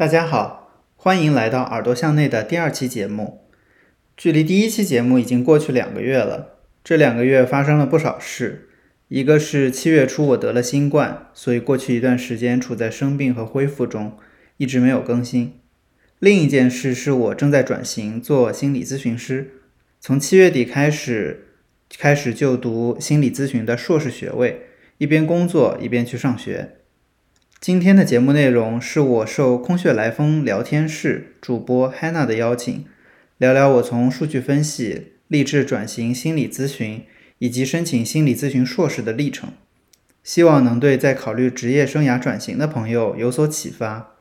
大家好，欢迎来到耳朵向内的第二期节目。距离第一期节目已经过去两个月了，这两个月发生了不少事。一个是七月初我得了新冠，所以过去一段时间处在生病和恢复中，一直没有更新。另一件事是我正在转型做心理咨询师，从七月底开始开始就读心理咨询的硕士学位，一边工作一边去上学。今天的节目内容是我受空穴来风聊天室主播 Hannah 的邀请，聊聊我从数据分析励志转型心理咨询，以及申请心理咨询硕士的历程，希望能对在考虑职业生涯转型的朋友有所启发。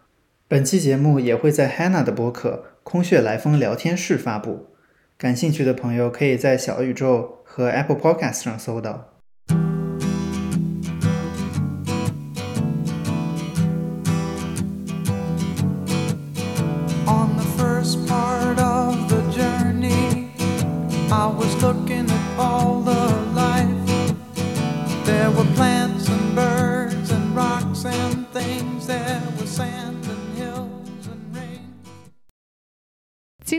本期节目也会在 Hannah 的博客“空穴来风聊天室”发布，感兴趣的朋友可以在小宇宙和 Apple Podcast 上搜到。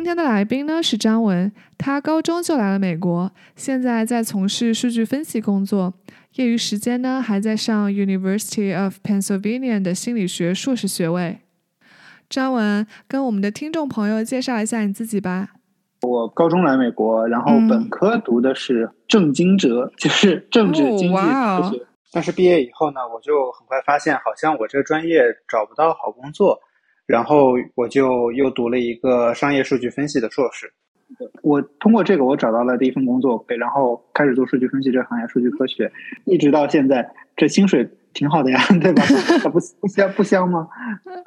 今天的来宾呢是张文，他高中就来了美国，现在在从事数据分析工作，业余时间呢还在上 University of Pennsylvania 的心理学硕士学位。张文，跟我们的听众朋友介绍一下你自己吧。我高中来美国，然后嗯本科读的是政经哲，就是政治哦经济学。但是毕业以后呢，我就很快发现，好像我这个专业找不到好工作，然后我就又读了一个商业数据分析的硕士。我通过这个，我找到了第一份工作，然后开始做数据分析这个行业，数据科学，一直到现在，这薪水挺好的呀，对吧？不不香不香吗？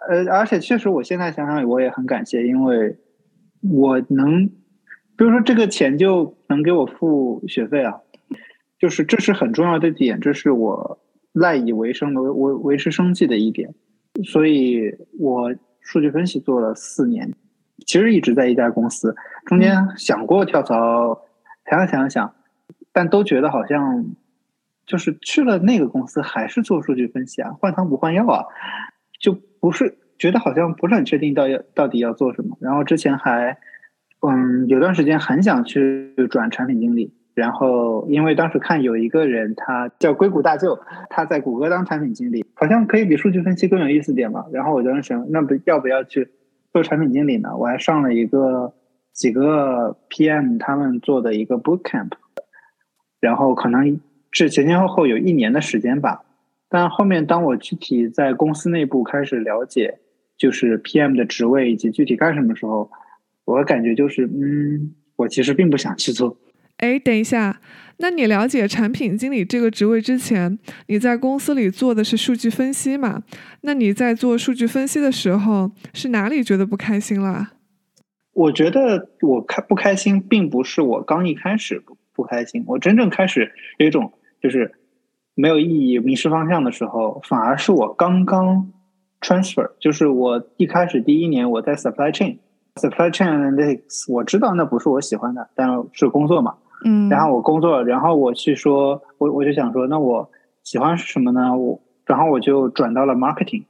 呃，而且确实，我现在想想，我也很感谢，因为我能，比如说这个钱就能给我付学费啊，就是这是很重要的点，这是我赖以为生的维维维持生计的一点，所以我数据分析做了四年，其实一直在一家公司，中间想过跳槽，想想想想，但都觉得好像就是去了那个公司还是做数据分析啊，换汤不换药啊，就不是觉得好像不是很确定到要到底要做什么。然后之前还嗯有段时间很想去转产品经理，然后因为当时看有一个人他叫硅谷大舅，他在谷歌当产品经理，好像可以比数据分析更有意思点嘛。然后我就想，那不要不要去做产品经理呢？我还上了一个几个 PM 他们做的一个 boot camp，然后可能是前前后后有一年的时间吧。但后面当我具体在公司内部开始了解，就是 PM 的职位以及具体干什么的时候，我感觉就是，嗯，我其实并不想去做。哎，等一下，那你了解产品经理这个职位之前，你在公司里做的是数据分析嘛？那你在做数据分析的时候，是哪里觉得不开心了？我觉得我开不开心，并不是我刚一开始不不开心，我真正开始有一种就是没有意义、迷失方向的时候，反而是我刚刚 transfer，就是我一开始第一年我在 supply chain，supply chain analytics，我知道那不是我喜欢的，但是工作嘛，嗯，然后我工作，然后我去说，我我就想说，那我喜欢是什么呢？我然后我就转到了 marketing，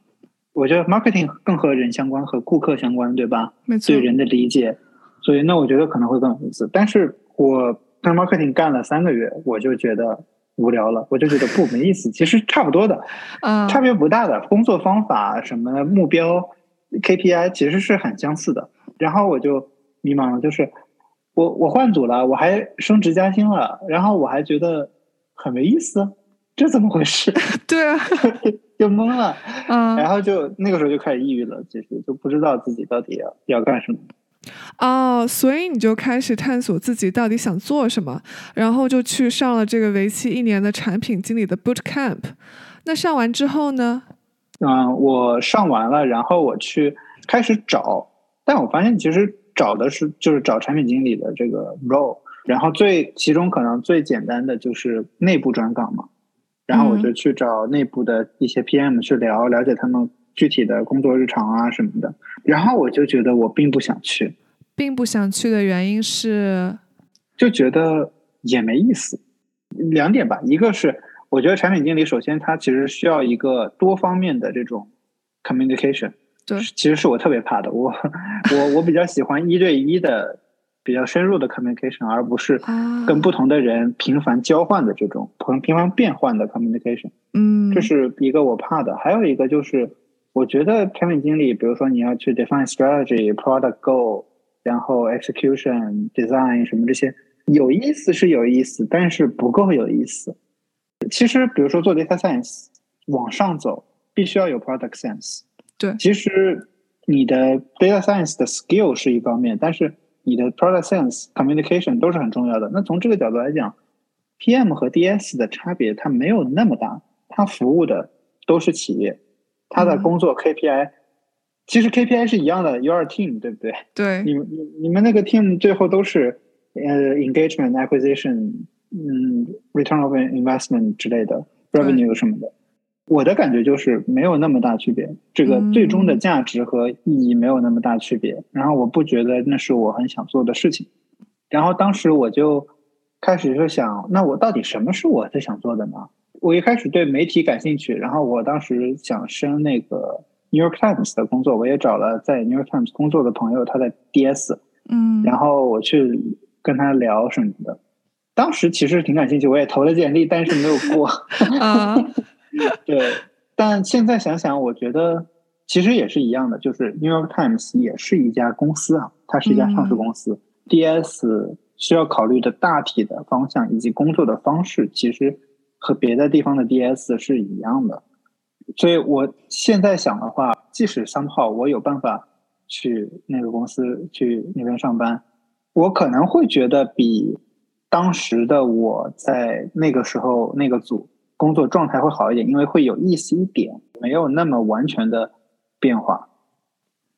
我觉得 marketing 更和人相关，和顾客相关，对吧？没错对，人的理解，所以那我觉得可能会更有意思。但是我在 marketing 干了三个月，我就觉得无聊了，我就觉得不没意思。其实差不多的，嗯，差别不大的，工作方法什么目标 KPI 其实是很相似的。然后我就迷茫了，就是我我换组了，我还升职加薪了，然后我还觉得很没意思，这怎么回事？对啊，就懵了，嗯然后就那个时候就开始抑郁了，其实就不知道自己到底要要干什么。哦，所以你就开始探索自己到底想做什么，然后就去上了这个为期一年的产品经理的 boot camp。那上完之后呢？嗯，我上完了，然后我去开始找，但我发现其实找的是就是找产品经理的这个 role，然后最其中可能最简单的就是内部转岗嘛，然后我就去找内部的一些 PM 去聊，了解他们具体的工作日常啊什么的，然后我就觉得我并不想去，并不想去的原因是，就觉得也没意思。两点吧，一个是我觉得产品经理首先他其实需要一个多方面的这种 communication，对其实是我特别怕的。我我我比较喜欢一对一的比较深入的 communication，而不是啊，跟不同的人频繁交换的这种频频繁变换的 communication。嗯，这是一个我怕的。还有一个就是，我觉得产品经理，比如说你要去 define strategy、product goal，然后 execution、design 什么这些，有意思是有意思，但是不够有意思。其实，比如说做 data science 往上走，必须要有 product sense。对其实你的 data science 的 skill 是一方面，但是你的 product sense、communication 都是很重要的。那从这个角度来讲，PM 和 DS 的差别它没有那么大，它服务的都是企业，它的嗯工作 KPI、其实 KPI 是一样的，you are team，对不对？对，你们你你们那个 team 最后都是呃 engagement、acquisition、嗯 return of investment 之类的 revenue 什么的。我的感觉就是没有那么大区别，这个最终的嗯价值和意义没有那么大区别。然后我不觉得那是我很想做的事情。然后当时我就开始就想，那我到底什么是我最想做的呢？我一开始对媒体感兴趣，然后我当时想升那个 New York Times 的工作，我也找了在 New York Times 工作的朋友，他在 DS，嗯，然后我去跟他聊什么的。当时其实挺感兴趣，我也投了简历，但是没有过。啊，对，但现在想想，我觉得其实也是一样的，就是 New York Times 也是一家公司啊，它是一家上市公司。DS 需要考虑的大体的方向以及工作的方式，其实和别的地方的 DS 是一样的。所以我现在想的话，即使三号我有办法去那个公司去那边上班，我可能会觉得比当时的我在那个时候那个组工作状态会好一点，因为会有意思一点，没有那么完全的变化。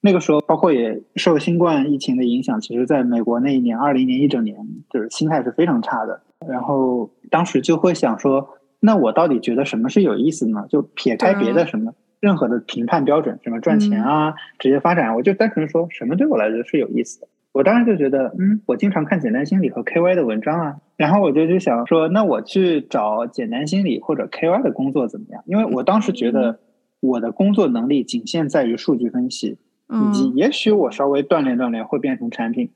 那个时候，包括也受新冠疫情的影响，其实在美国那一年，二零年一整年，就是心态是非常差的。然后当时就会想说，那我到底觉得什么是有意思的呢？就撇开别的什么，任何的评判标准，什么赚钱啊、职业发展，我就单纯说什么对我来说是有意思的。我当时就觉得，嗯，我经常看简单心理和 KY 的文章啊，然后我就去想说，那我去找简单心理或者 KY 的工作怎么样？因为我当时觉得我的工作能力仅限在于数据分析，以及嗯，也许我稍微锻炼锻炼会变成产品，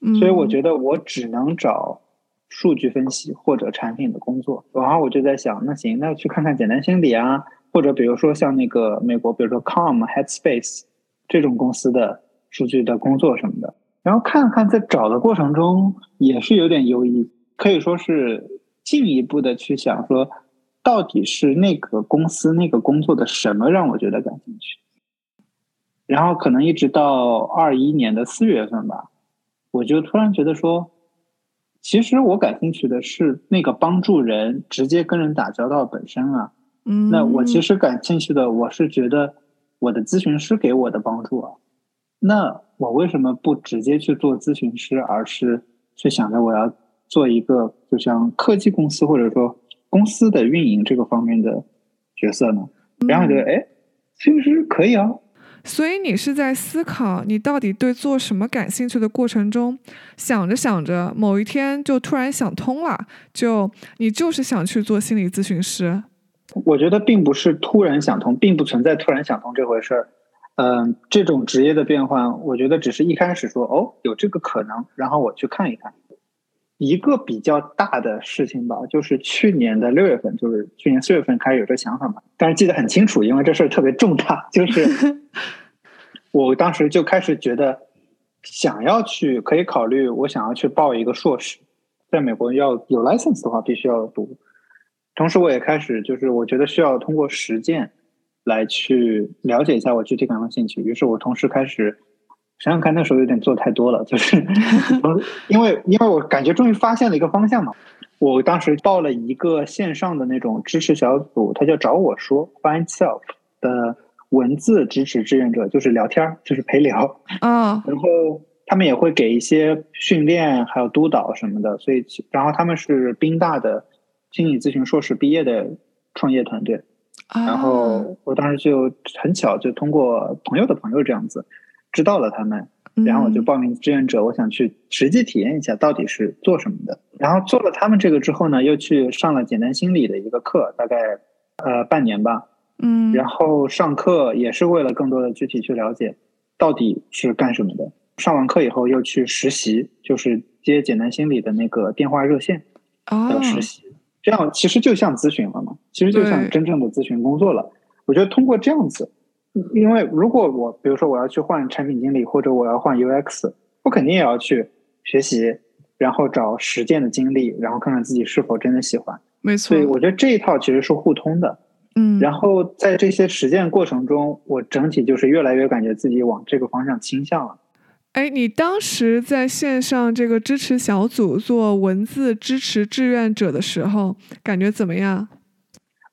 嗯所以我觉得我只能找数据分析或者产品的工作。然后我就在想，那行，那去看看简单心理啊，或者比如说像那个美国，比如说 Com、Headspace 这种公司的数据的工作什么的。然后看看在找的过程中也是有点犹豫，可以说是进一步的去想说，到底是那个公司那个工作的什么让我觉得感兴趣。然后可能一直到二一年的四月份吧，我就突然觉得说，其实我感兴趣的是那个帮助人直接跟人打交道本身啊。嗯，那我其实感兴趣的，我是觉得我的咨询师给我的帮助啊。那我为什么不直接去做咨询师，而是去想着我要做一个就像科技公司或者说公司的运营这个方面的角色呢？然后我觉得，嗯哎，其实可以啊。所以你是在思考你到底对做什么感兴趣的过程中，想着想着，某一天就突然想通了，就你就是想去做心理咨询师。我觉得并不是突然想通，并不存在突然想通这回事儿。嗯、这种职业的变换，我觉得只是一开始说哦有这个可能，然后我去看一看。一个比较大的事情吧，就是去年的六月份，就是去年四月份开始有这想法嘛，但是记得很清楚，因为这事儿特别重大，就是 我当时就开始觉得想要去可以考虑，我想要去报一个硕士，在美国要有 license 的话，必须要读。同时，我也开始就是我觉得需要通过实践来去了解一下我具体感到兴趣。于是我同时开始想想看，那时候有点做太多了，就是 因为因为我感觉终于发现了一个方向嘛。我当时报了一个线上的那种支持小组，他叫找我说 Find Self 的文字支持志愿者，就是聊天儿，就是陪聊。啊，然后他们也会给一些训练，还有督导什么的。所以，然后他们是宾大的心理咨询硕士毕业的创业团队。然啊后我当时就很巧，就通过朋友的朋友这样子知道了他们，然后我就嗯报名志愿者，我想去实际体验一下到底是做什么的。然后做了他们这个之后呢，又去上了简单心理的一个课，大概呃半年吧。嗯，然后上课也是为了更多的具体去了解到底是干什么的。上完课以后又去实习，就是接简单心理的那个电话热线哦的，实习，这样其实就像咨询了嘛，其实就像真正的咨询工作了。我觉得通过这样子，因为如果我比如说我要去换产品经理，或者我要换 UX，我肯定也要去学习，然后找实践的经历，然后看看自己是否真的喜欢。没错所以，我觉得这一套其实是互通的。嗯，然后在这些实践过程中，我整体就是越来越感觉自己往这个方向倾向了。哎，你当时在线上这个支持小组做文字支持志愿者的时候，感觉怎么样？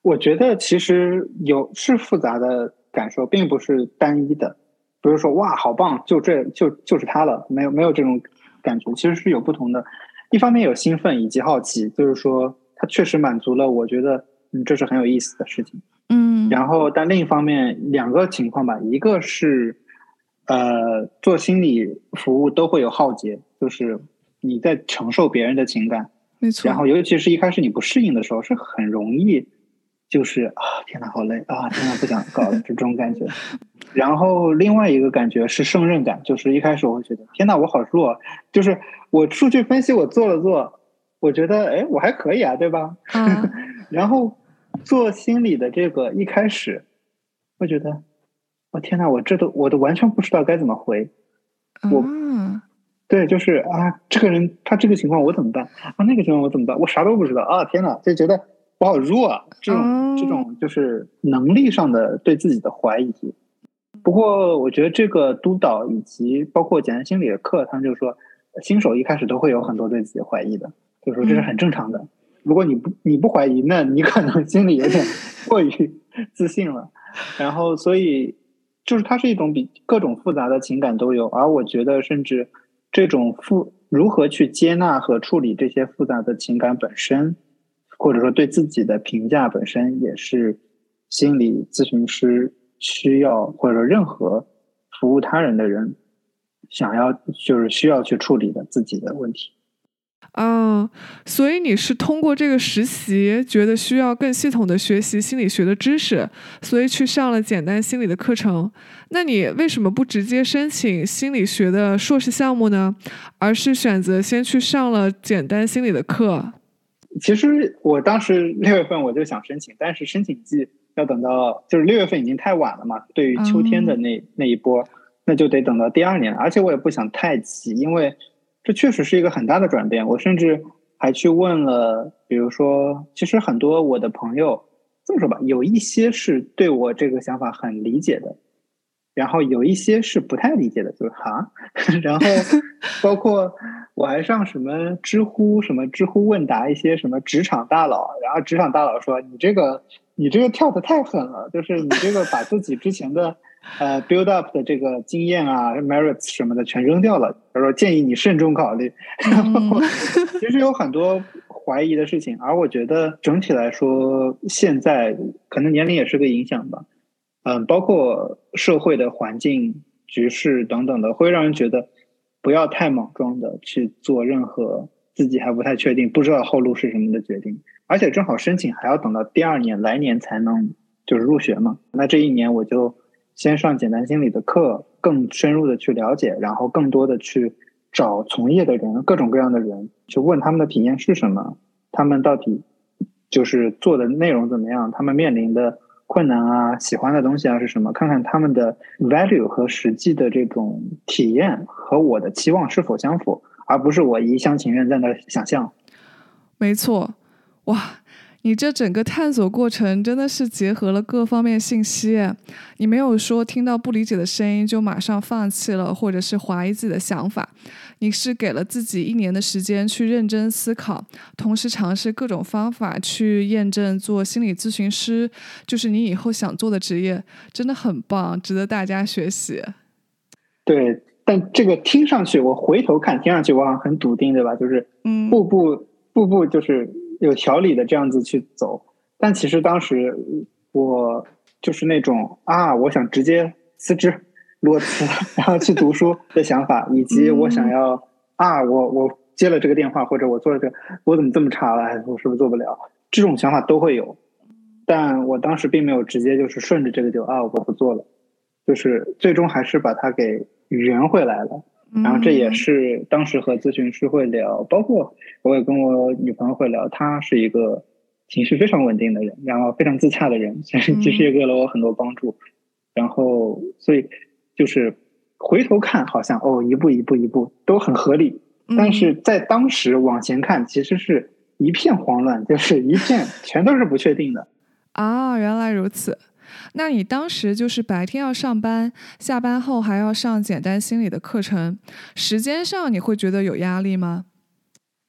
我觉得其实有是复杂的感受，并不是单一的。比如说，哇，好棒，就这就就是它了，没有没有这种感觉，其实是有不同的。一方面有兴奋以及好奇，就是说它确实满足了我觉得嗯这是很有意思的事情。嗯，然后，但另一方面，两个情况吧，一个是，呃，做心理服务都会有浩劫，就是你在承受别人的情感，没错。然后尤其是一开始你不适应的时候，是很容易，就是啊，天呐，好累啊，天呐，不想搞了就这种感觉。然后另外一个感觉是胜任感，就是一开始我会觉得，天呐，我好弱，就是我数据分析我做了做，我觉得哎，我还可以啊，对吧？啊，然后做心理的这个一开始，会觉得，我、天呐，我这都我都完全不知道该怎么回。我嗯，对，就是啊，这个人他这个情况我怎么办啊？那个情况我怎么办？我啥都不知道啊！天呐，就觉得我好弱啊！这种、这哦种就是能力上的对自己的怀疑。不过我觉得这个督导以及包括简单心理的课，他们就说，新手一开始都会有很多对自己怀疑的，就说这是很正常的。如果你不你不怀疑，那你可能心里有点 过于自信了。然后，所以就是它是一种比各种复杂的情感都有，而我觉得甚至这种复如何去接纳和处理这些复杂的情感本身，或者说对自己的评价本身，也是心理咨询师需要或者说任何服务他人的人想要就是需要去处理的自己的问题。哦，所以你是通过这个实习，觉得需要更系统的学习心理学的知识，所以去上了简单心理的课程。那你为什么不直接申请心理学的硕士项目呢？而是选择先去上了简单心理的课？其实我当时六月份我就想申请，但是申请季要等到就是六月份已经太晚了嘛，对于秋天的那、那一波，那就得等到第二年，而且我也不想太急，因为这确实是一个很大的转变。我甚至还去问了，比如说，其实很多我的朋友这么说吧，有一些是对我这个想法很理解的，然后有一些是不太理解的，就是哈，然后包括我还上什么知乎，什么知乎问答一些什么职场大佬，然后职场大佬说你这个你这个跳的太狠了，就是你这个把自己之前的呃 build up 的这个经验啊 merits 什么的全扔掉了，他说建议你慎重考虑。然后 其实有很多怀疑的事情，而我觉得整体来说，现在可能年龄也是个影响吧。嗯，包括社会的环境局势等等的，会让人觉得不要太莽撞的去做任何自己还不太确定、不知道后路是什么的决定。而且正好申请还要等到第二年来年才能就是入学嘛。那这一年我就先上简单心理的课，更深入的去了解，然后更多的去找从业的人，各种各样的人，去问他们的体验是什么，他们到底就是做的内容怎么样，他们面临的。困难啊，喜欢的东西啊是什么？看看他们的 value 和实际的这种体验和我的期望是否相符，而不是我一厢情愿在那想象。没错，哇，你这整个探索过程真的是结合了各方面信息，你没有说听到不理解的声音就马上放弃了，或者是怀疑自己的想法。你是给了自己一年的时间去认真思考，同时尝试各种方法去验证做心理咨询师，就是你以后想做的职业，真的很棒，值得大家学习。对，但这个听上去，我回头看，听上去我好像很笃定，对吧？就是嗯，步步步步就是有条理的这样子去走。但其实当时我就是那种啊，我想直接辞职。裸辞，然后去读书的想法，以及我想要、嗯、啊，我我接了这个电话，或者我做了这个，我怎么这么差了？我是不是做不了？这种想法都会有。但我当时并没有直接就是顺着这个就啊我不做了，就是最终还是把它给圆回来了。然后这也是当时和咨询师会聊，包括我也跟我女朋友会聊，她是一个情绪非常稳定的人，然后非常自洽的人，其实其实也给了我很多帮助。然后所以就是回头看，好像哦一步一步一步都很合理，但是在当时往前看，其实是一片慌乱，就是一片全都是不确定的。啊，原来如此。那你当时就是白天要上班，下班后还要上简单心理的课程，时间上你会觉得有压力吗？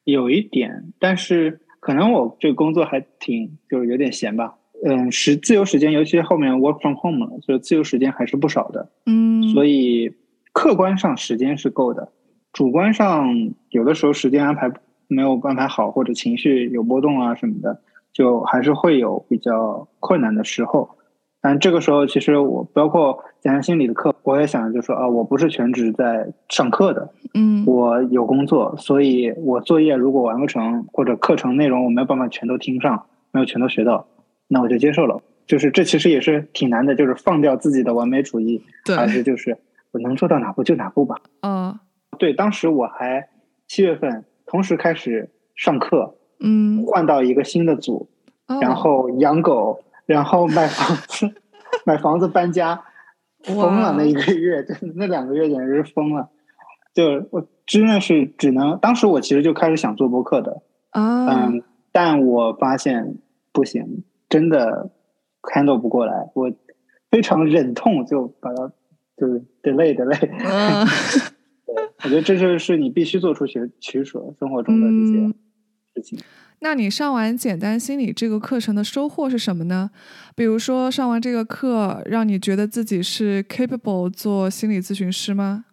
有一点，但是可能我这个工作还挺就是有点闲吧。嗯，时自由时间，尤其后面 work from home 了，所以自由时间还是不少的。嗯，所以客观上时间是够的，主观上有的时候时间安排没有安排好，或者情绪有波动啊什么的，就还是会有比较困难的时候。但这个时候，其实我包括简单心理的课，我也想就说啊，我不是全职在上课的，嗯，我有工作，所以我作业如果完不成，或者课程内容我没有办法全都听上，没有全都学到，那我就接受了。就是这其实也是挺难的，就是放掉自己的完美主义，对，还是就是我能做到哪步就哪步吧。嗯，对，当时我还七月份同时开始上课，嗯，换到一个新的组，然后养狗。然后买房子，买房子搬家，疯了那一个月，就那两个月简直是疯了。就我真的是只能，当时我其实就开始想做播客的，嗯，但我发现不行，真的 handle 不过来，我非常忍痛就把它就是 delay delay。嗯，我觉得这就是你必须做出取取舍，生活中的这些事情。那你上完简单心理这个课程的收获是什么呢？比如说上完这个课，让你觉得自己是 capable 做心理咨询师吗？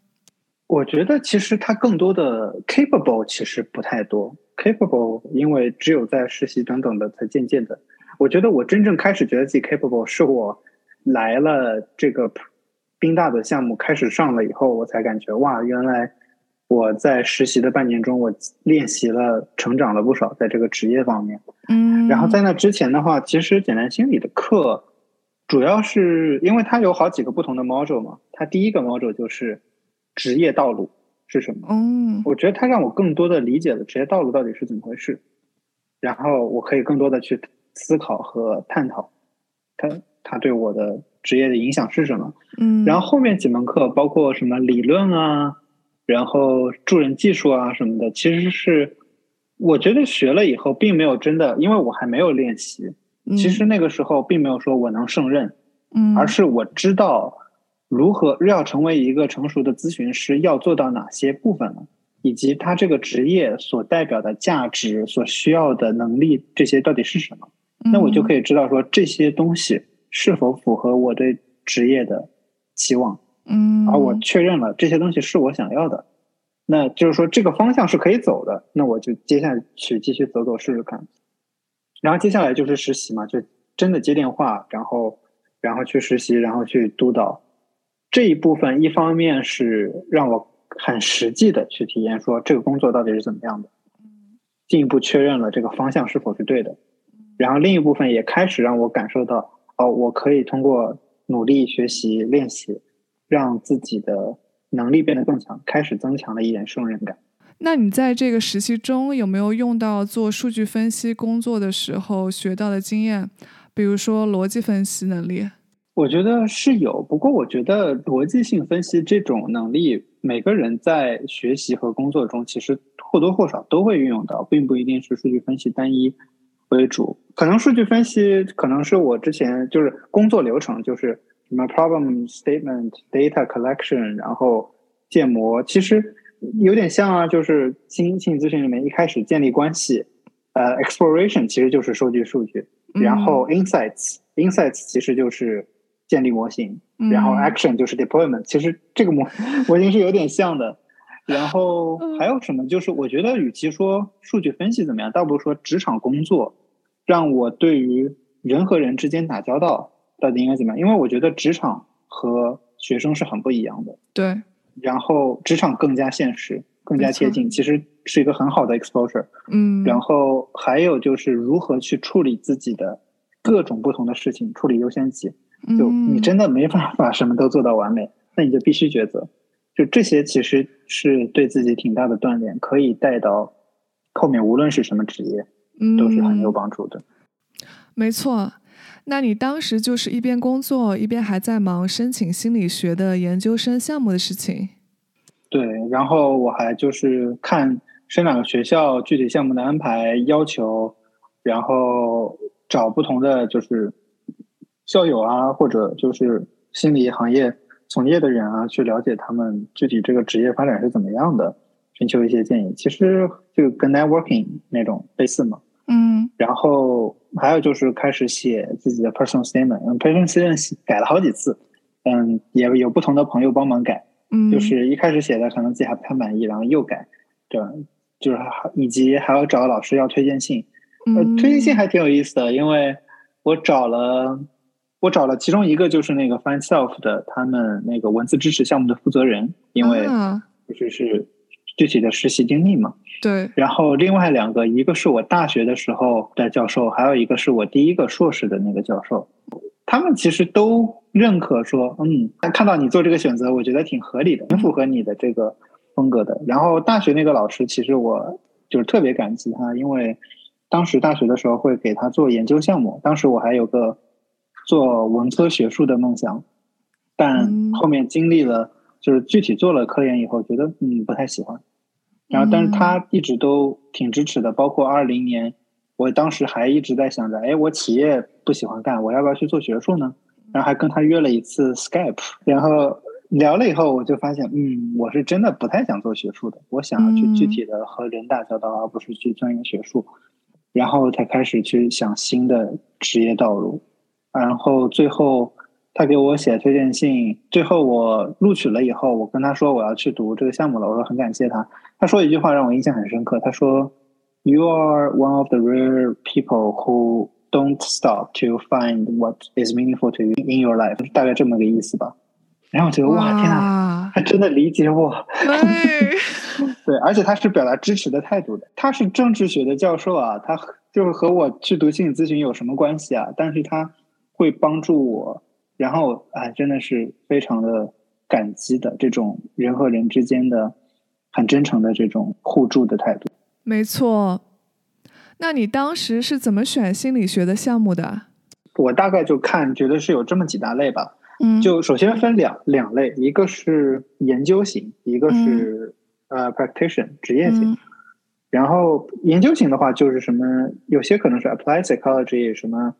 我觉得其实它更多的 capable 其实不太多，capable 因为只有在实习等等的才渐渐的。我觉得我真正开始觉得自己 capable 是我来了这个宾大的项目开始上了以后，我才感觉哇，原来。我在实习的半年中，我练习了，成长了不少，在这个职业方面。嗯，然后在那之前的话，其实简单心理的课，主要是因为它有好几个不同的 module 嘛。它第一个 module 就是职业道路是什么？嗯，我觉得它让我更多的理解了职业道路到底是怎么回事，然后我可以更多的去思考和探讨它它对我的职业的影响是什么。嗯，然后后面几门课包括什么理论啊。然后助人技术啊什么的，其实是我觉得学了以后，并没有真的，因为我还没有练习。其实那个时候并没有说我能胜任，嗯，而是我知道如何要成为一个成熟的咨询师，要做到哪些部分了，以及他这个职业所代表的价值、所需要的能力，这些到底是什么？那我就可以知道说这些东西是否符合我对职业的期望。嗯，而我确认了这些东西是我想要的，那就是说这个方向是可以走的，那我就接下去继续走走试试看。然后接下来就是实习嘛，就真的接电话，然后然后去实习，然后去督导这一部分。一方面是让我很实际的去体验，说这个工作到底是怎么样的，进一步确认了这个方向是否是对的。然后另一部分也开始让我感受到，哦，我可以通过努力学习练习。让自己的能力变得更强，开始增强了一点胜任感。那你在这个实习中有没有用到做数据分析工作的时候学到的经验？比如说逻辑分析能力？我觉得是有，不过我觉得逻辑性分析这种能力，每个人在学习和工作中其实或多或少都会运用到，并不一定是数据分析单一为主。可能数据分析可能是我之前就是工作流程就是。什么 problem statement data collection，然后建模，其实有点像啊，就是新心理咨询里面一开始建立关系，呃，exploration 其实就是收集数据，然后 insights insights 其实就是建立模型，然后 action 就是 deployment，其实这个模 模型是有点像的。然后还有什么？就是我觉得与其说数据分析怎么样，倒不如说职场工作让我对于人和人之间打交道。到底应该怎么样？因为我觉得职场和学生是很不一样的。对。然后职场更加现实，更加贴近，其实是一个很好的 exposure。嗯。然后还有就是如何去处理自己的各种不同的事情处理优先级。就嗯你真的没办法什么都做到完美，那你就必须抉择。就这些其实是对自己挺大的锻炼，可以带到后面无论是什么职业都是很有嗯帮助的。没错，那你当时就是一边工作一边还在忙申请心理学的研究生项目的事情。对，然后我还就是看是哪个学校具体项目的安排要求，然后找不同的就是校友啊，或者就是心理行业从业的人啊，去了解他们具体这个职业发展是怎么样的，寻求一些建议。其实就跟 networking 那种类似嘛。嗯然后还有就是开始写自己的 personal statement，嗯，personal statement 改了好几次，嗯，也有不同的朋友帮忙改。嗯，就是一开始写的可能自己还不太满意，然后又改，对，就是还以及还要找老师要推荐信，呃，嗯推荐信还挺有意思的，因为我找了我找了其中一个就是那个 Find Self 的他们那个文字支持项目的负责人，因为啊。就是是具体的实习经历嘛，对，然后另外两个，一个是我大学的时候的教授，还有一个是我第一个硕士的那个教授。他们其实都认可说，嗯，看到你做这个选择，我觉得挺合理的，挺符合你的这个风格的。然后大学那个老师，其实我就是特别感激他，因为当时大学的时候会给他做研究项目，当时我还有个做文科学术的梦想，但嗯后面经历了就是具体做了科研以后，觉得嗯不太喜欢。然后，但是他一直都挺支持的，包括二零年，我当时还一直在想着，哎，我企业不喜欢干，我要不要去做学术呢？然后还跟他约了一次 Skype，然后聊了以后，我就发现，嗯，我是真的不太想做学术的，我想要去嗯具体的和人打交道，而不是去钻研学术。然后才开始去想新的职业道路，然后最后他给我写推荐信，最后我录取了以后，我跟他说我要去读这个项目了，我说很感谢他。他说一句话让我印象很深刻，他说：“You are one of the rare people who don't stop to find what is meaningful to you in your life。”大概这么个意思吧。然后我觉得哇，天哪，他真的理解我。对，对，而且他是表达支持的态度的。他是政治学的教授啊，他就是和我去读心理咨询有什么关系啊？但是他会帮助我，然后哎，真的是非常的感激的这种人和人之间的很真诚的这种互助的态度。没错。那你当时是怎么选心理学的项目的？我大概就看，觉得是有这么几大类吧。嗯就首先分两两类，一个是研究型，一个是、呃 practitioner 职业型。嗯然后研究型的话，就是什么，有些可能是 applied psychology，什么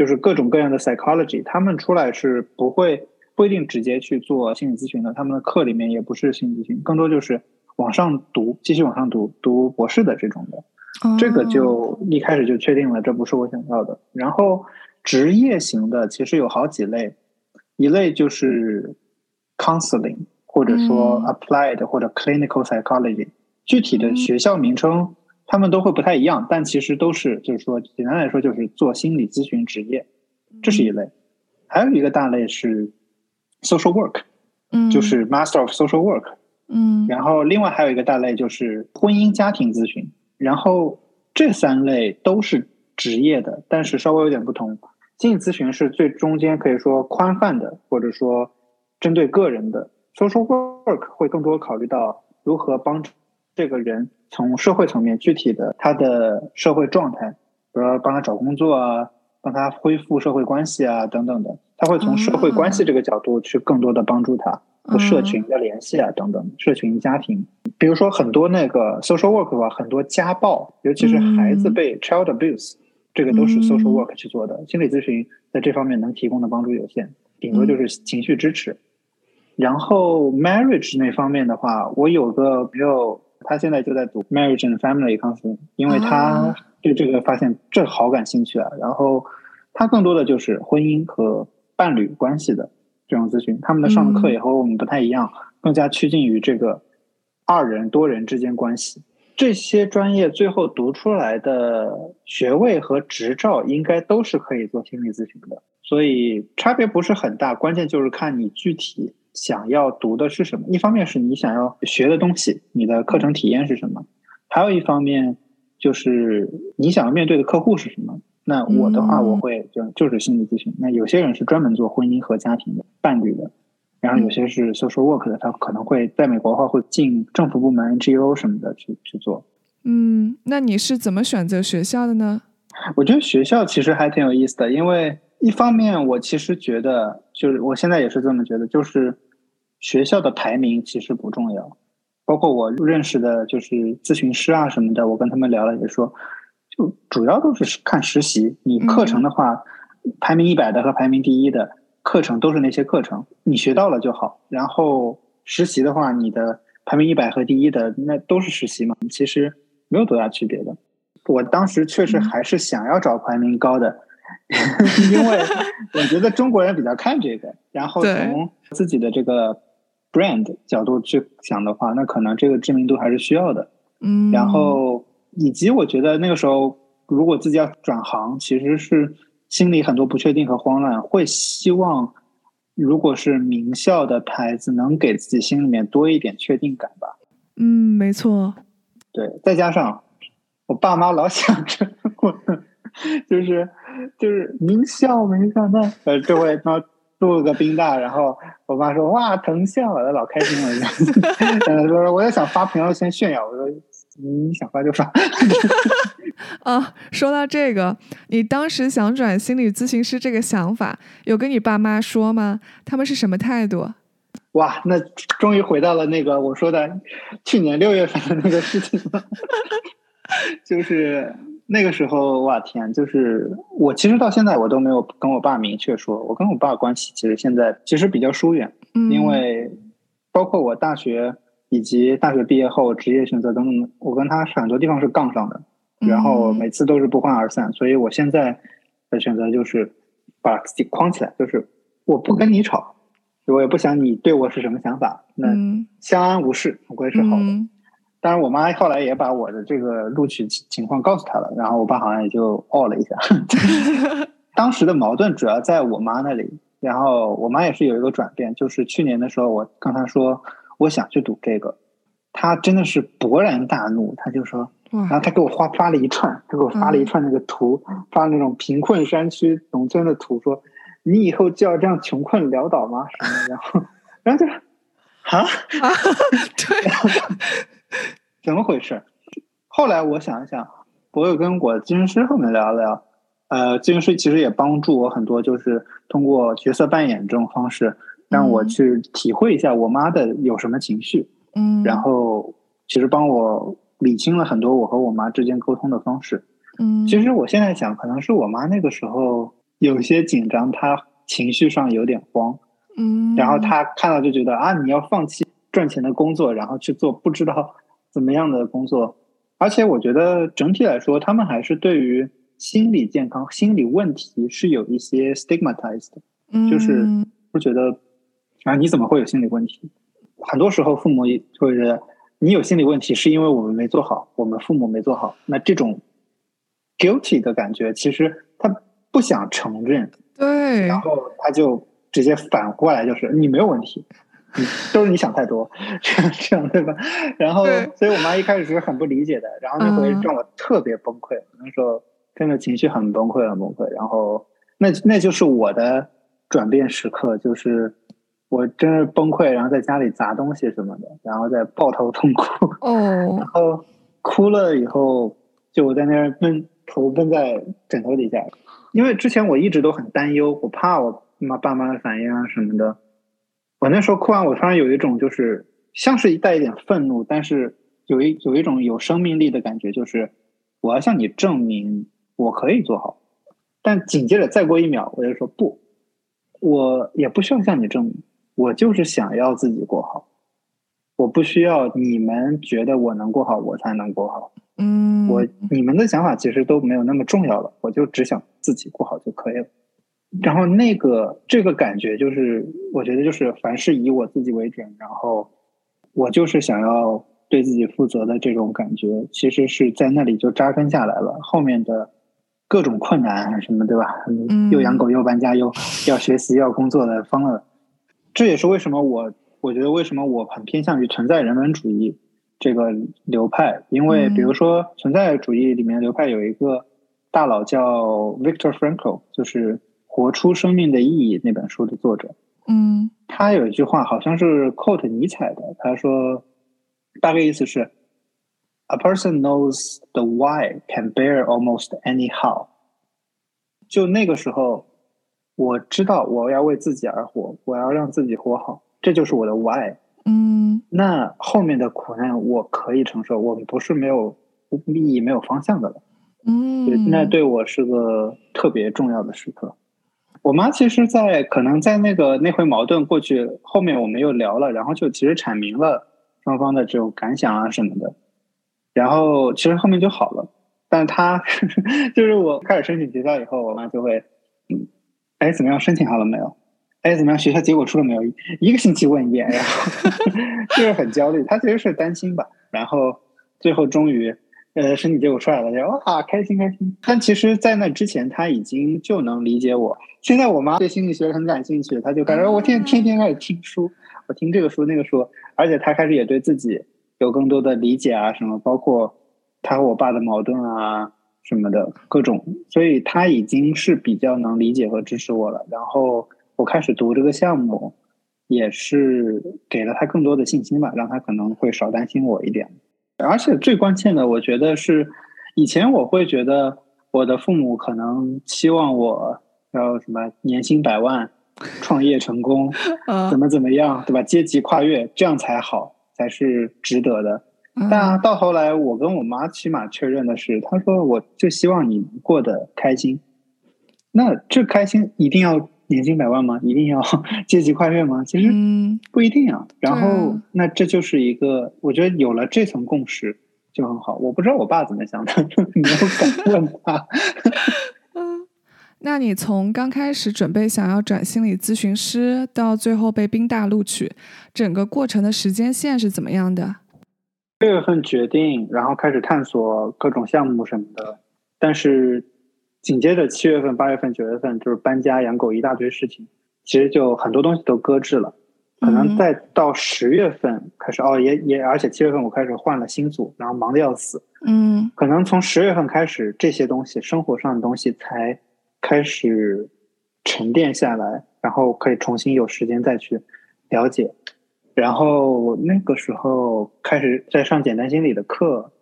就是各种各样的 psychology，他们出来是不会不一定直接去做心理咨询的，他们的课里面也不是心理咨询，更多就是往上读，继续往上读，读博士的这种的。这个哦就一开始就确定了，这不是我想要的。然后职业型的其实有好几类，一类就是 counseling，或者说嗯 applied 或者 clinical psychology，具体的嗯学校名称他们都会不太一样，但其实都是就是说简单来说就是做心理咨询职业，这是一类。还有一个大类是 social work，嗯就是 master of social work，嗯然后另外还有一个大类就是婚姻家庭咨询，然后这三类都是职业的，但是稍微有点不同。心理咨询是最中间可以说宽泛的，或者说针对个人的。social work 会更多考虑到如何帮助这个人从社会层面具体的他的社会状态，比如说帮他找工作啊，帮他恢复社会关系啊等等的，他会从社会关系这个角度去更多的帮助他。和社群的联系啊，等等，社群家庭，比如说很多那个 social work 吧，很多家暴，尤其是孩子被 child abuse，、这个都是 social work 去做的。心理咨询在这方面能提供的帮助有限，顶多就是情绪支持。然后 marriage 那方面的话，我有个朋友，他现在就在读 marriage and family counseling，因为他啊对这个发现这好感兴趣啊。然后他更多的就是婚姻和伴侣关系的这种咨询，他们的上课也和我们不太一样，更加趋近于这个二人多人之间关系。这些专业最后读出来的学位和执照，应该都是可以做心理咨询的，所以差别不是很大。关键就是看你具体想要读的是什么。一方面是你想要学的东西，你的课程体验是什么；还有一方面就是你想要面对的客户是什么。那我的话，嗯我会就就是心理咨询。那有些人是专门做婚姻和家庭的伴侣的，然后有些是 social work 的，他可能会在美国的话会进政府部门 NGO 什么的去去做。嗯，那你是怎么选择学校的呢？我觉得学校其实还挺有意思的，因为一方面我其实觉得，就是我现在也是这么觉得，就是学校的排名其实不重要。包括我认识的，就是咨询师啊什么的，我跟他们聊了也说，就主要都是看实习。你课程的话，排名一百的和排名第一的课程都是那些课程，你学到了就好。然后实习的话，你的排名一百和第一的那都是实习嘛，其实没有多大区别的。我当时确实还是想要找排名高的，因为 我觉得中国人比较看这个，然后从自己的这个 brand 角度去想的话，那可能这个知名度还是需要的。嗯，然后以及我觉得那个时候，如果自己要转行，其实是心里很多不确定和慌乱，会希望如果是名校的牌子，能给自己心里面多一点确定感吧。嗯，没错，对，再加上我爸妈老想着我，就是就是名校没想到，呃，这回他录了个宾大，然后我妈说哇藤校，我老开心了，这样子，呃，说我也想发朋友圈炫耀，我说你想发就发，啊，说到这个，你当时想转心理咨询师这个想法，有跟你爸妈说吗？他们是什么态度？哇，那终于回到了那个我说的去年六月份的那个事情了，就是那个时候，哇天，就是我其实到现在我都没有跟我爸明确说，我跟我爸关系其实现在其实比较疏远，嗯，因为包括我大学以及大学毕业后职业选择等等，我跟他是很多地方是杠上的，然后嗯每次都是不欢而散，所以我现在的选择就是把自己框起来，就是我不跟你吵，我也不想你对我是什么想法，那嗯。相安无事总归是好的。嗯当然，我妈后来也把我的这个录取情情况告诉她了，然后我爸好像也就哦了一下。当时的矛盾主要在我妈那里，然后我妈也是有一个转变，就是去年的时候，我跟她说我想去读这个，她真的是勃然大怒，她就说，然后，她给我发发了一串，她给我发了一串那个图，发那种贫困山区农村的图，说你以后就要这样穷困潦倒吗？什么的，然后然后就啊。对，怎么回事？后来我想一想，我有跟我咨询师后面聊了聊，呃，咨询师其实也帮助我很多，就是通过角色扮演这种方式，让我嗯去体会一下我妈的有什么情绪，嗯，然后其实帮我理清了很多我和我妈之间沟通的方式。嗯，其实我现在想，可能是我妈那个时候有些紧张，她情绪上有点慌，嗯，然后她看到就觉得啊，你要放弃赚钱的工作，然后去做不知道怎么样的工作。而且我觉得整体来说，他们还是对于心理健康、心理问题是有一些 stigmatized 的，就是嗯会觉得啊，你怎么会有心理问题？很多时候父母也会觉得你有心理问题是因为我们没做好，我们父母没做好。那这种 guilty 的感觉，其实他不想承认，对，然后他就直接反过来就是你没有问题，你都是你想太多，这样这样对吧？然后，所以我妈一开始是很不理解的，然后那回嗯让我特别崩溃，那时候真的情绪很崩溃，很崩溃。然后那那就是我的转变时刻，就是我真是崩溃，然后在家里砸东西什么的，然后再抱头痛哭，哦 然，后哭了以后，就我在那儿闷头闷在枕头底下，因为之前我一直都很担忧，我怕我妈爸妈的反应啊什么的。我那时候哭完，我突然有一种就是像是带一点愤怒，但是有一有一种有生命力的感觉，就是我要向你证明我可以做好。但紧接着再过一秒，我就说不，我也不需要向你证明，我就是想要自己过好。我不需要你们觉得我能过好，我才能过好。嗯，我你们的想法其实都没有那么重要了，我就只想自己过好就可以了。然后那个这个感觉就是，我觉得就是凡事以我自己为准，然后我就是想要对自己负责的这种感觉，其实是在那里就扎根下来了。后面的各种困难什么，对吧？嗯又养狗又搬家又要学习要工作的疯了。这也是为什么我我觉得为什么我很偏向于存在人文主义这个流派，因为嗯比如说存在主义里面流派有一个大佬叫 Victor Frankl，就是《活出生命的意义》那本书的作者。嗯他有一句话好像是 quote 尼采的，他说大概意思是，A person knows the why can bear almost any how。就那个时候，我知道我要为自己而活，我要让自己活好，这就是我的 why。嗯那后面的苦难我可以承受，我们不是没有意义、没有方向的了。对，嗯，那对我是个特别重要的时刻。我妈其实在，可能在那个那回矛盾过去后面，我们又聊了，然后就其实阐明了双方的这种感想啊什么的，然后其实后面就好了。但她 就是我开始申请学校以后，我妈就会，嗯，哎怎么样申请好了没有？哎怎么样学校结果出了没有？一个星期问一遍，然后 就是很焦虑。她其实是担心吧，然后最后终于。呃，身体结果出来了，就哇，开心开心。但其实，在那之前，他已经就能理解我。现在我妈对心理学很感兴趣，她就感觉我天天天开始听书，我听这个书那个书，而且她开始也对自己有更多的理解啊，什么包括她和我爸的矛盾啊什么的各种，所以她已经是比较能理解和支持我了。然后我开始读这个项目，也是给了她更多的信心吧，让她可能会少担心我一点。而且最关键的，我觉得是，以前我会觉得我的父母可能期望我要什么年薪百万、创业成功，呃怎么怎么样，对吧？阶级跨越，这样才好，才是值得的。但到后来，我跟我妈起码确认的是，她说我就希望你过得开心。那这开心一定要年薪百万吗？一定要阶级跨越吗？其实嗯不一定啊。然后啊，那这就是一个，我觉得有了这层共识就很好。我不知道我爸怎么想的，没有敢问他。嗯，那你从刚开始准备想要转心理咨询师，到最后被宾大录取，整个过程的时间线是怎么样的？六月份决定，然后开始探索各种项目什么的，但是紧接着七月份、八月份、九月份就是搬家、养狗一大堆事情，其实就很多东西都搁置了。可能嗯再到十月份开始，哦，也也，而且七月份我开始换了新组，然后忙得要死。嗯可能从十月份开始，这些东西生活上的东西才开始沉淀下来，然后可以重新有时间再去了解。然后那个时候开始在上简单心理的课，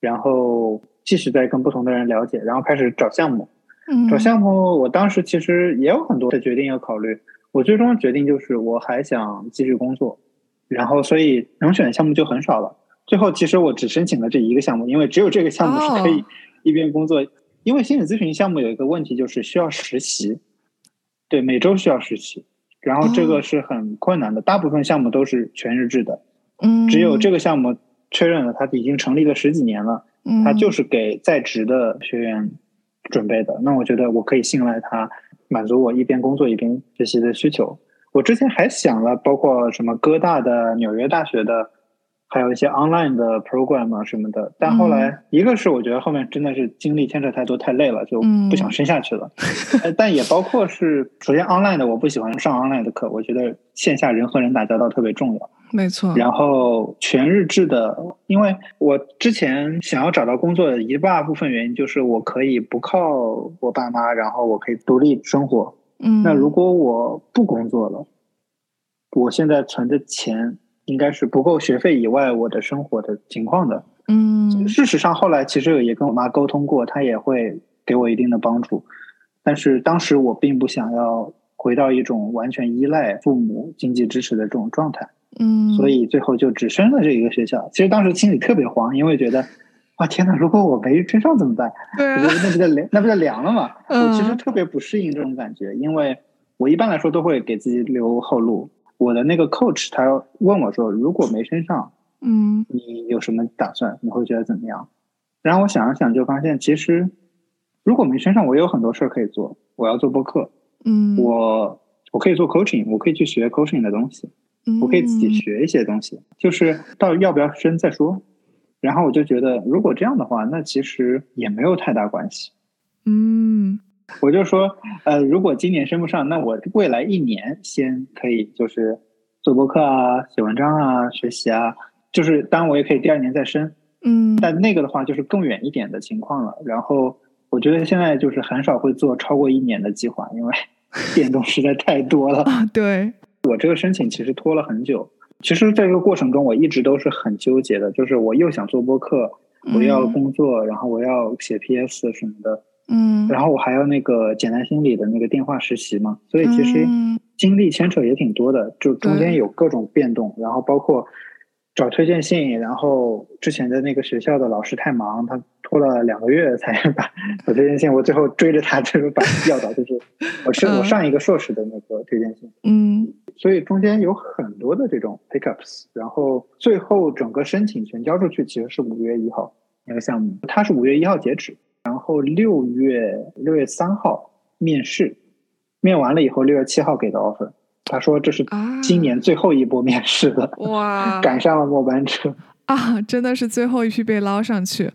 然后继续在跟不同的人了解，然后开始找项目。嗯，找项目，我当时其实也有很多的决定要考虑。我最终决定就是我还想继续工作，然后所以能选的项目就很少了。最后其实我只申请了这一个项目，因为只有这个项目是可以哦一边工作。因为心理咨询项目有一个问题就是需要实习，对，每周需要实习，然后这哦个是很困难的。大部分项目都是全日制的，嗯，只有这个项目确认了它已经成立了十几年了。嗯，它就是给在职的学员准备的。那我觉得我可以信赖他，满足我一边工作一边学习的需求。我之前还想了，包括什么哥大的、纽约大学的，还有一些 online 的 program 啊什么的。但后来，一个是我觉得后面真的是精力牵扯太多，太累了，就不想升下去了。呃但也包括是，首先 online 的我不喜欢上 online 的课，我觉得线下人和人打交道特别重要。没错，然后全日制的，因为我之前想要找到工作的一大部分原因就是我可以不靠我爸妈，然后我可以独立生活。嗯，那如果我不工作了，我现在存的钱应该是不够学费以外我的生活的情况的。嗯事实上，后来其实也跟我妈沟通过，她也会给我一定的帮助。但是当时我并不想要回到一种完全依赖父母经济支持的这种状态。嗯，所以最后就只升了这一个学校。其实当时心里特别慌，因为觉得，哇天呐，如果我没追上怎么办？对啊我觉得那不就凉，那不就凉了嘛？嗯我其实特别不适应这种感觉，因为我一般来说都会给自己留后路。我的那个 coach 他问我说，如果没升上，嗯你有什么打算？你会觉得怎么样？然后我想了想，就发现其实如果没升上，我有很多事儿可以做。我要做播客，嗯，我我可以做 coaching，我可以去学 coaching 的东西。我可以自己嗯学一些东西，就是到要不要升再说。然后我就觉得，如果这样的话，那其实也没有太大关系。嗯我就说，呃，如果今年升不上，那我未来一年先可以就是做播客啊、写文章啊、学习啊，就是当然我也可以第二年再升，嗯，但那个的话就是更远一点的情况了。然后我觉得现在就是很少会做超过一年的计划，因为 变动实在太多了。啊，对，我这个申请其实拖了很久。其实，在这个过程中，我一直都是很纠结的，就是我又想做播客，我要嗯工作，然后我要写 PS 什么的，嗯，然后我还要那个简单心理的那个电话实习嘛，所以其实嗯。精力牵扯也挺多的，就中间有各种变动，然后包括找推荐信，然后之前的那个学校的老师太忙，他拖了两个月才 把我推荐信，我最后追着他就是把要到，就是我是我嗯上一个硕士的那个推荐信，嗯。所以中间有很多的这种 pickups，然后最后整个申请全交出去其实是五月一号那个项目，它是五月一号截止，然后六月六月三号面试，面完了以后六月七号给的 offer，他说这是啊今年最后一波面试了，哇赶上了末班车。啊，真的是最后一批被捞上去。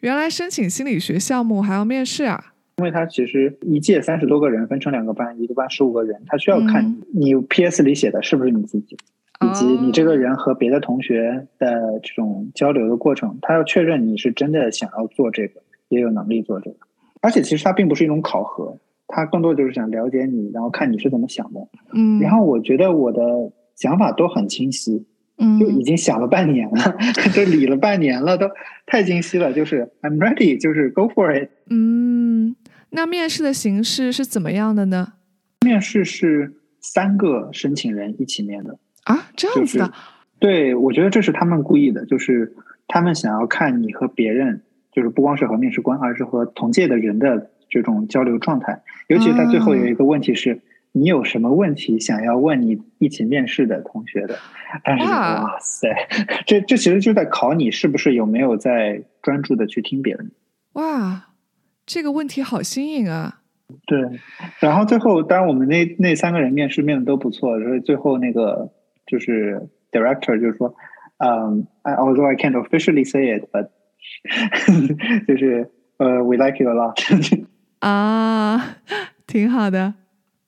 原来申请心理学项目还要面试啊？因为他其实一届三十多个人分成两个班，一个班十五个人，他需要看嗯你 PS 里写的是不是你自己，以及你这个人和别的同学的这种交流的过程，他要确认你是真的想要做这个，也有能力做这个。而且其实它并不是一种考核，它更多就是想了解你，然后看你是怎么想的。嗯，然后我觉得我的想法都很清晰，嗯就已经想了半年了，就理了半年了，都太清晰了。就是 I'm ready，就是 go for it。嗯，那面试的形式是怎么样的呢？面试是三个申请人一起面的，啊，这样子的，就是对我觉得这是他们故意的，就是他们想要看你和别人，就是不光是和面试官，而是和同届的人的这种交流状态。尤其是他最后有一个问题是。你有什么问题想要问你一起面试的同学的？但是哇哇塞，这这其实就在考你是不是有没有在专注的去听别人。哇，这个问题好新颖啊！对，然后最后当然我们那那三个人面试面的都不错，所以最后那个就是 director 就是说，嗯、i although I can't officially say it, but 就是呃、we like you a lot 啊，挺好的。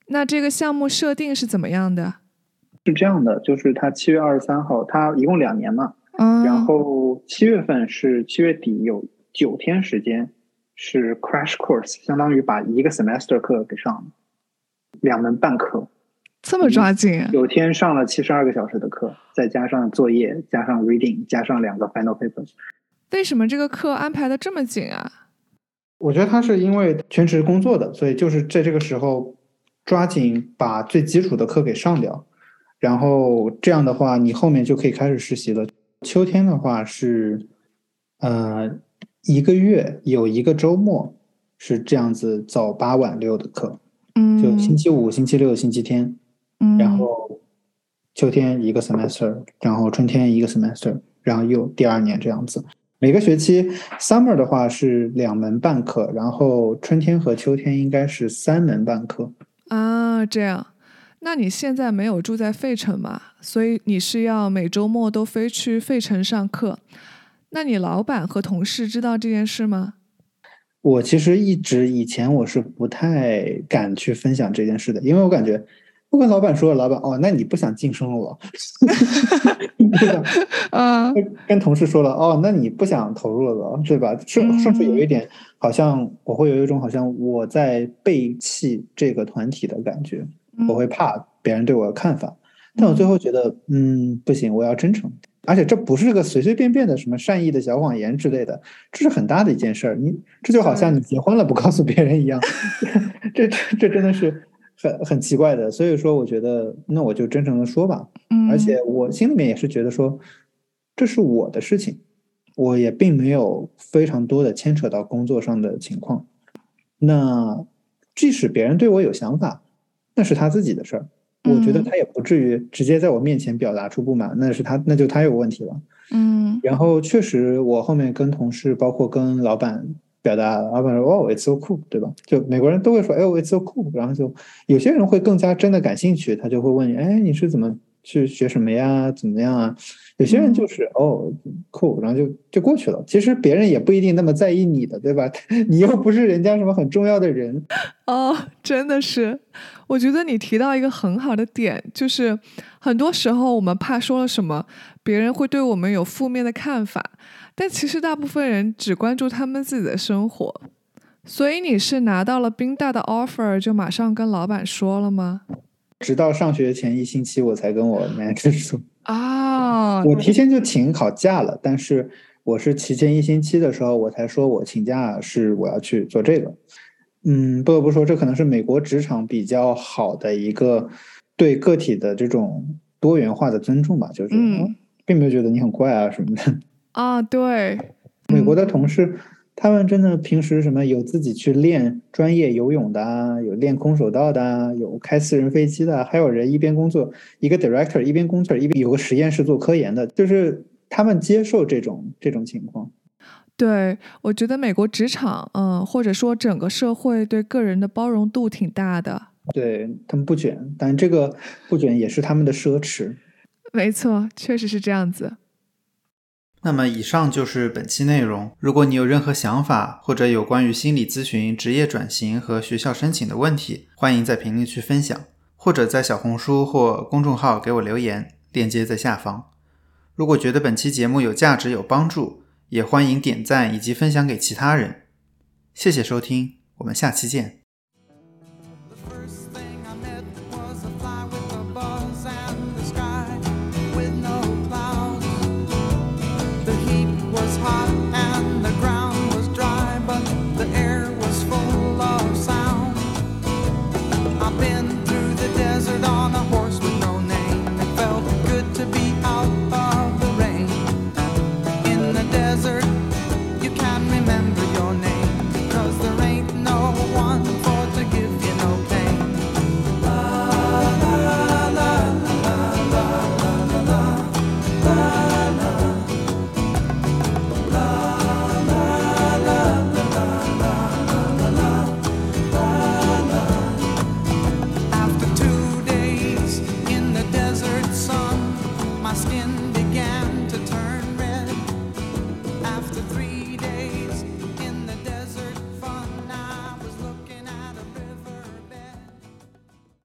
那这个项目设定是怎么样的？是这样的，就是他七月二十三号，他一共两年嘛，嗯，然后七月份是七月底有九天时间是 crash course，相当于把一个 semester 课给上了，两门半课，这么抓紧啊，有天上了七十二个小时的课，再加上作业，加上 reading，加上两个 final papers。为什么这个课安排的这么紧啊？我觉得他是因为全职工作的，所以就是在这个时候抓紧把最基础的课给上掉，然后这样的话，你后面就可以开始实习了。秋天的话是，呃，一个月有一个周末是这样子早八晚六的课，嗯，就星期五、星期六、星期天，嗯，然后秋天一个 semester，然后春天一个 semester，然后又第二年这样子。每个学期 summer 的话是两门半课，然后春天和秋天应该是三门半课。啊，这样。那你现在没有住在费城嘛？所以你是要每周末都飞去费城上课。那你老板和同事知道这件事吗？我其实一直以前我是不太敢去分享这件事的，因为我感觉不跟老板说了，老板哦，那你不想晋升了，对吧？啊，跟同事说了哦，那你不想投入了，对吧？甚甚至有一点，好像我会有一种好像我在背弃这个团体的感觉，我会怕别人对我的看法。但我最后觉得，嗯，不行，我要真诚。而且这不是个随随便便的什么善意的小谎言之类的，这是很大的一件事儿。你这就好像你结婚了不告诉别人一样，这这这真的是很很奇怪的。所以说，我觉得那我就真诚的说吧。嗯，而且我心里面也是觉得说，这是我的事情，我也并没有非常多的牵扯到工作上的情况。那即使别人对我有想法，那是他自己的事儿。我觉得嗯他也不至于直接在我面前表达出不满，那是他，那就他有问题了。嗯然后确实，我后面跟同事，包括跟老板表达，老板说：“哦，it's so cool，对吧？”就美国人都会说：“哎呦，it's so cool。”然后就有些人会更加真的感兴趣，他就会问你：“哎，你是怎么去学什么呀？怎么样啊？”有些人就是、哦，cool，然后就就过去了。其实别人也不一定那么在意你的，对吧？你又不是人家什么很重要的人。哦，真的是，我觉得你提到一个很好的点，就是很多时候我们怕说了什么，别人会对我们有负面的看法，但其实大部分人只关注他们自己的生活，所以你是拿到了宾大的 offer 就马上跟老板说了吗？直到上学前一星期我才跟我 manager 说。啊，我提前就请好假了，但是我是提前一星期的时候我才说我请假是我要去做这个。嗯，不得不说，这可能是美国职场比较好的一个对个体的这种多元化的尊重吧，就是、嗯并没有觉得你很怪啊什么的。啊，对，美国的同事，他们真的平时什么有自己去练专业游泳的啊，有练空手道的啊，有开私人飞机的啊，还有人一边工作，一个 director 一边工作一边有个实验室做科研的，就是他们接受这种这种情况。对，我觉得美国职场，嗯，或者说整个社会对个人的包容度挺大的。对他们不卷，但这个不卷也是他们的奢侈。没错，确实是这样子。那么以上就是本期内容。如果你有任何想法，或者有关于心理咨询、职业转型和学校申请的问题，欢迎在评论区分享，或者在小红书或公众号给我留言，链接在下方。如果觉得本期节目有价值、有帮助，也欢迎点赞以及分享给其他人。谢谢收听，我们下期见。